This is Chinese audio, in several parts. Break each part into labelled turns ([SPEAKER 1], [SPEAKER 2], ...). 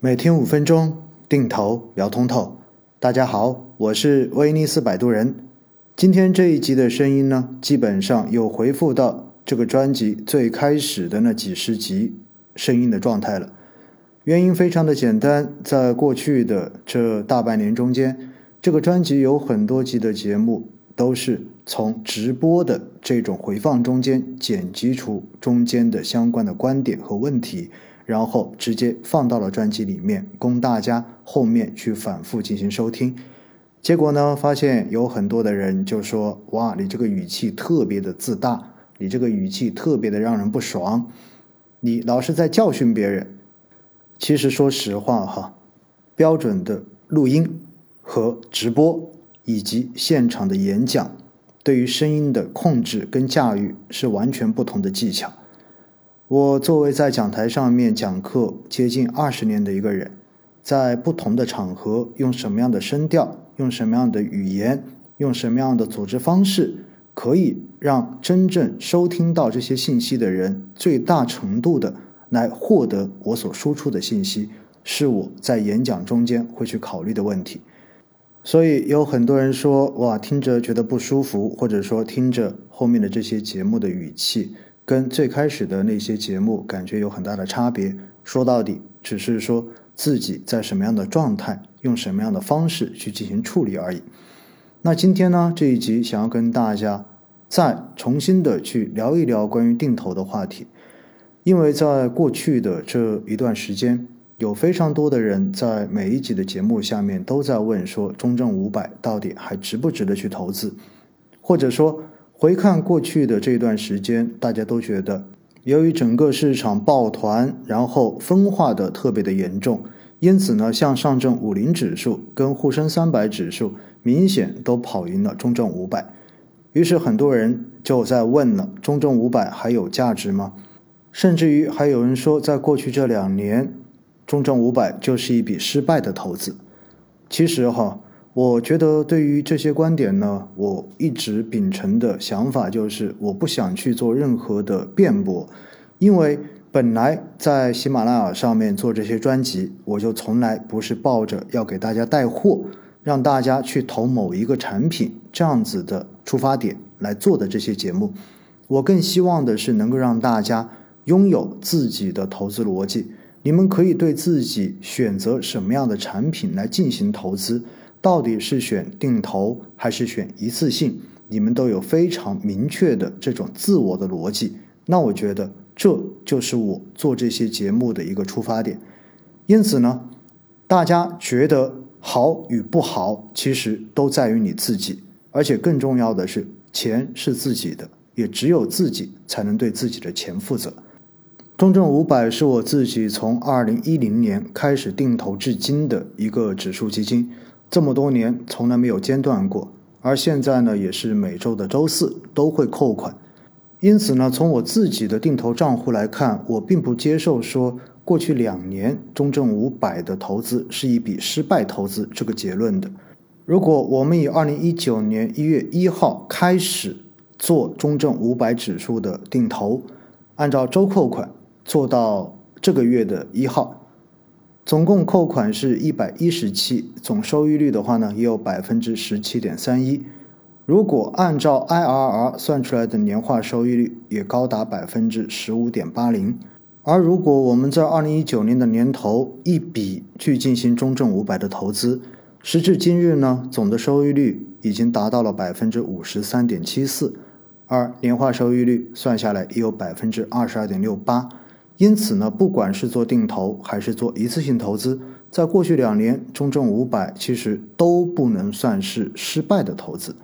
[SPEAKER 1] 每天五分钟定投聊通透，大家好，我是威尼斯摆渡人。今天这一集的声音呢，基本上又回复到这个专辑最开始的那几十集声音的状态了。原因非常的简单，在过去的这大半年中间，这个专辑有很多集的节目都是从直播的这种回放中间剪辑出中间的相关的观点和问题。然后直接放到了专辑里面，供大家后面去反复进行收听。结果呢，发现有很多的人就说：“哇，你这个语气特别的自大，你这个语气特别的让人不爽，你老是在教训别人。”其实说实话哈，标准的录音和直播以及现场的演讲，对于声音的控制跟驾驭是完全不同的技巧。我作为在讲台上面讲课接近二十年的一个人，在不同的场合用什么样的声调、用什么样的语言、用什么样的组织方式，可以让真正收听到这些信息的人最大程度的来获得我所输出的信息，是我在演讲中间会去考虑的问题。所以有很多人说，哇，听着觉得不舒服，或者说听着后面的这些节目的语气。跟最开始的那些节目感觉有很大的差别。说到底，只是说自己在什么样的状态，用什么样的方式去进行处理而已。那今天呢，这一集想要跟大家再重新的去聊一聊关于定投的话题，因为在过去的这一段时间，有非常多的人在每一集的节目下面都在问说，中证五百到底还值不值得去投资，或者说。回看过去的这段时间，大家都觉得，由于整个市场抱团，然后分化的特别的严重，因此呢，像上证五零指数跟沪深三百指数明显都跑赢了中证五百，于是很多人就在问了：中证五百还有价值吗？甚至于还有人说，在过去这两年，中证五百就是一笔失败的投资。其实哈。我觉得对于这些观点呢，我一直秉承的想法就是，我不想去做任何的辩驳，因为本来在喜马拉雅上面做这些专辑，我就从来不是抱着要给大家带货，让大家去投某一个产品这样子的出发点来做的这些节目，我更希望的是能够让大家拥有自己的投资逻辑，你们可以对自己选择什么样的产品来进行投资。到底是选定投还是选一次性？你们都有非常明确的这种自我的逻辑。那我觉得这就是我做这些节目的一个出发点。因此呢，大家觉得好与不好，其实都在于你自己。而且更重要的是，钱是自己的，也只有自己才能对自己的钱负责。中证五百是我自己从二零一零年开始定投至今的一个指数基金。这么多年从来没有间断过，而现在呢，也是每周的周四都会扣款。因此呢，从我自己的定投账户来看，我并不接受说过去两年中证五百的投资是一笔失败投资这个结论的。如果我们以二零一九年一月一号开始做中证五百指数的定投，按照周扣款做到这个月的一号。总共扣款是一百一十期，总收益率的话呢，也有百分之十七点三一。如果按照 IRR 算出来的年化收益率，也高达百分之十五点八零。而如果我们在二零一九年的年头一笔去进行中证五百的投资，时至今日呢，总的收益率已经达到了百分之五十三点七四，而年化收益率算下来也有百分之二十二点六八。因此呢，不管是做定投还是做一次性投资，在过去两年，中证五百其实都不能算是失败的投资。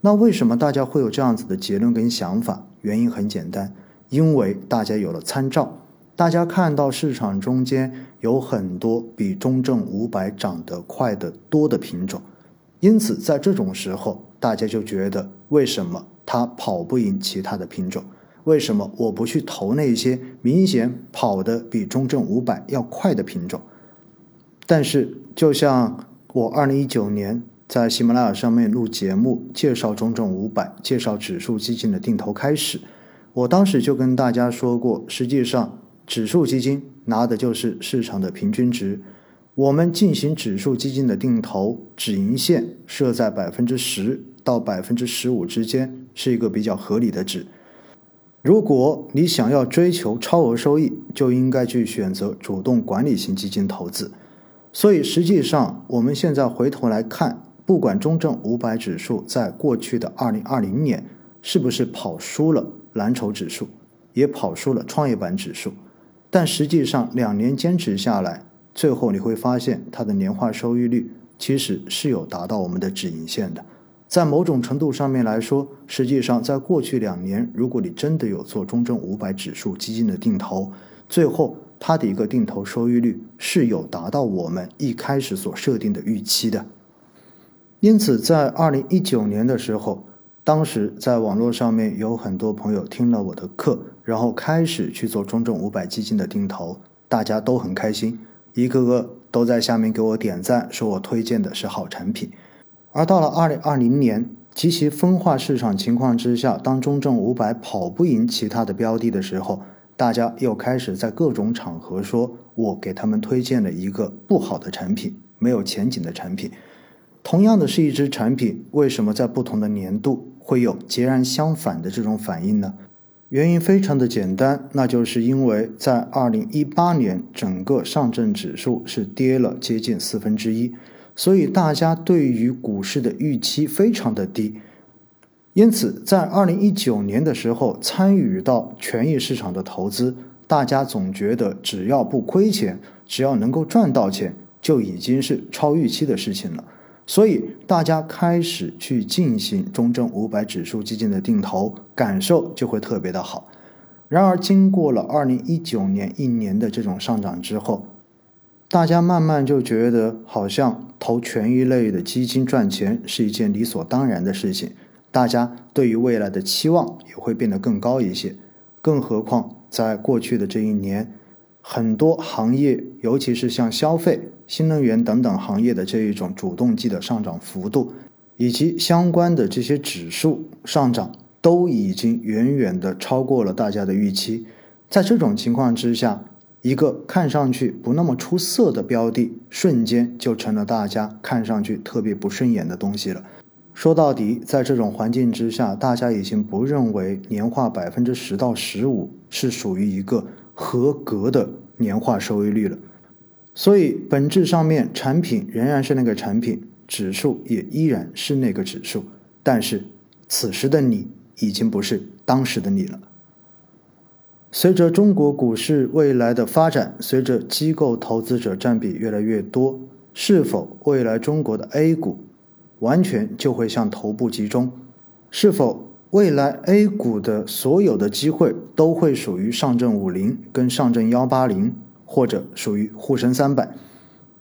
[SPEAKER 1] 那为什么大家会有这样子的结论跟想法？原因很简单，因为大家有了参照，大家看到市场中间有很多比中证五百涨得快得多的品种，因此在这种时候，大家就觉得为什么它跑不赢其他的品种？为什么我不去投那些明显跑得比中证五百要快的品种？但是，就像我二零一九年在喜马拉雅上面录节目介绍中证五百、介绍指数基金的定投开始，我当时就跟大家说过，实际上指数基金拿的就是市场的平均值。我们进行指数基金的定投，止盈线设在百分之十到百分之十五之间，是一个比较合理的值。如果你想要追求超额收益，就应该去选择主动管理型基金投资。所以实际上，我们现在回头来看，不管中证五百指数在过去的二零二零年是不是跑输了蓝筹指数，也跑输了创业板指数。但实际上，两年坚持下来，最后你会发现它的年化收益率其实是有达到我们的止盈线的。在某种程度上面来说，实际上在过去两年，如果你真的有做中证五百指数基金的定投，最后它的一个定投收益率是有达到我们一开始所设定的预期的。因此，在二零一九年的时候。当时在网络上面有很多朋友听了我的课，然后开始去做中证五百基金的定投，大家都很开心，一个个都在下面给我点赞，说我推荐的是好产品。而到了二零二零年极其分化市场情况之下，当中证五百跑不赢其他的标的的时候，大家又开始在各种场合说我给他们推荐了一个不好的产品，没有前景的产品。同样的是一只产品，为什么在不同的年度？会有截然相反的这种反应呢？原因非常的简单，那就是因为在二零一八年，整个上证指数是跌了接近四分之一，所以大家对于股市的预期非常的低。因此，在二零一九年的时候，参与到权益市场的投资，大家总觉得只要不亏钱，只要能够赚到钱，就已经是超预期的事情了。所以大家开始去进行中证五百指数基金的定投，感受就会特别的好。然而，经过了二零一九年一年的这种上涨之后，大家慢慢就觉得好像投权益类的基金赚钱是一件理所当然的事情，大家对于未来的期望也会变得更高一些。更何况，在过去的这一年，很多行业，尤其是像消费。新能源等等行业的这一种主动基的上涨幅度，以及相关的这些指数上涨，都已经远远的超过了大家的预期。在这种情况之下，一个看上去不那么出色的标的，瞬间就成了大家看上去特别不顺眼的东西了。说到底，在这种环境之下，大家已经不认为年化百分之十到十五是属于一个合格的年化收益率了。所以，本质上面，产品仍然是那个产品，指数也依然是那个指数，但是此时的你已经不是当时的你了。随着中国股市未来的发展，随着机构投资者占比越来越多，是否未来中国的 A 股完全就会向头部集中？是否未来 A 股的所有的机会都会属于上证五零跟上证幺八零？或者属于沪深三百，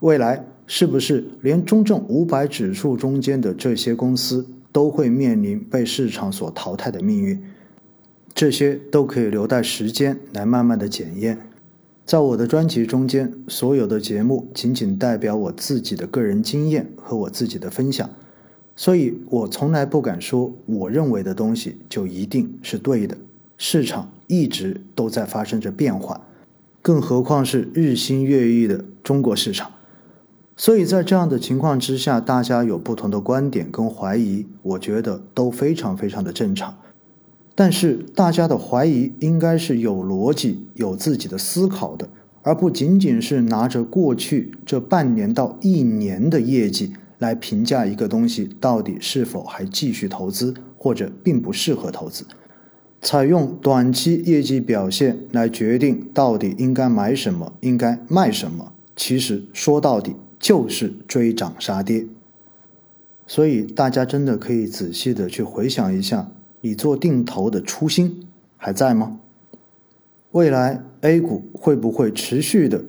[SPEAKER 1] 未来是不是连中证五百指数中间的这些公司都会面临被市场所淘汰的命运？这些都可以留待时间来慢慢的检验。在我的专辑中间，所有的节目仅仅代表我自己的个人经验和我自己的分享，所以我从来不敢说我认为的东西就一定是对的。市场一直都在发生着变化。更何况是日新月异的中国市场，所以在这样的情况之下，大家有不同的观点跟怀疑，我觉得都非常非常的正常。但是大家的怀疑应该是有逻辑、有自己的思考的，而不仅仅是拿着过去这半年到一年的业绩来评价一个东西到底是否还继续投资，或者并不适合投资。采用短期业绩表现来决定到底应该买什么、应该卖什么，其实说到底就是追涨杀跌。所以大家真的可以仔细的去回想一下，你做定投的初心还在吗？未来 A 股会不会持续的、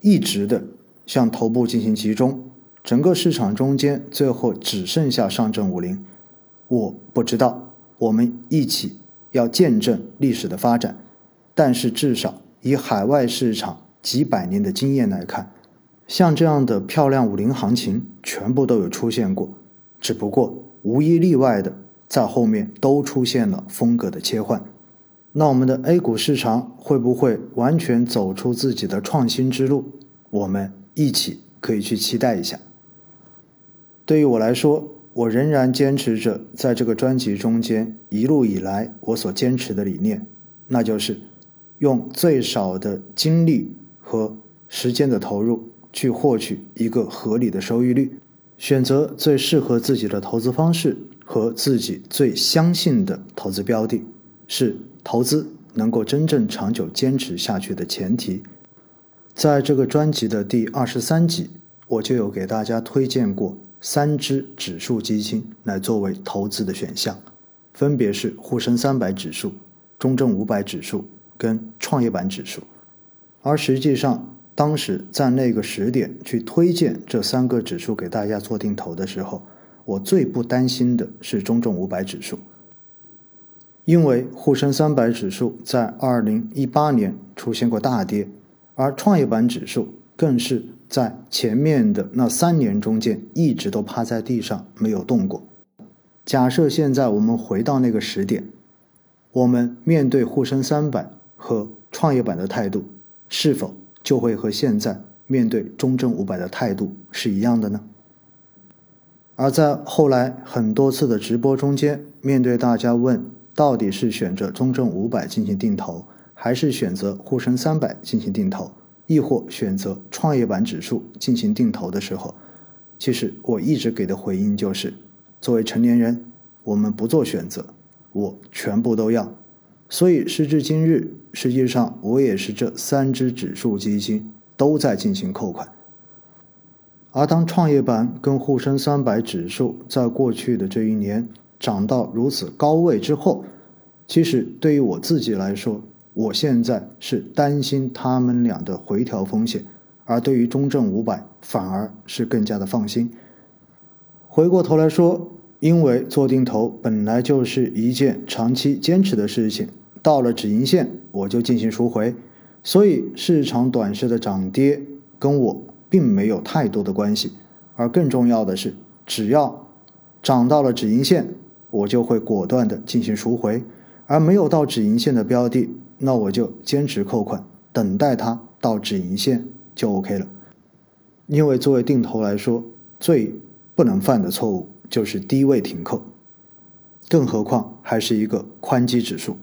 [SPEAKER 1] 一直的向头部进行集中？整个市场中间最后只剩下上证五零？我不知道。我们一起。要见证历史的发展，但是至少以海外市场几百年的经验来看，像这样的漂亮五零行情全部都有出现过，只不过无一例外的在后面都出现了风格的切换。那我们的 A 股市场会不会完全走出自己的创新之路？我们一起可以去期待一下。对于我来说，我仍然坚持着在这个专辑中间一路以来我所坚持的理念，那就是用最少的精力和时间的投入去获取一个合理的收益率，选择最适合自己的投资方式和自己最相信的投资标的，是。投资能够真正长久坚持下去的前提，在这个专辑的第二十三集，我就有给大家推荐过三只指数基金来作为投资的选项，分别是沪深三百指数、中证五百指数跟创业板指数。而实际上，当时在那个时点去推荐这三个指数给大家做定投的时候，我最不担心的是中证五百指数。因为沪深三百指数在二零一八年出现过大跌，而创业板指数更是在前面的那三年中间一直都趴在地上没有动过。假设现在我们回到那个时点，我们面对沪深三百和创业板的态度，是否就会和现在面对中证五百的态度是一样的呢？而在后来很多次的直播中间，面对大家问。到底是选择中证五百进行定投，还是选择沪深三百进行定投，亦或选择创业板指数进行定投的时候，其实我一直给的回应就是：作为成年人，我们不做选择，我全部都要。所以时至今日，实际上我也是这三只指数基金都在进行扣款。而当创业板跟沪深三百指数在过去的这一年，涨到如此高位之后，其实对于我自己来说，我现在是担心他们俩的回调风险，而对于中证五百反而是更加的放心。回过头来说，因为做定投本来就是一件长期坚持的事情，到了止盈线我就进行赎回，所以市场短时的涨跌跟我并没有太多的关系，而更重要的是，只要涨到了止盈线。我就会果断的进行赎回，而没有到止盈线的标的，那我就坚持扣款，等待它到止盈线就 OK 了。因为作为定投来说，最不能犯的错误就是低位停扣，更何况还是一个宽基指数。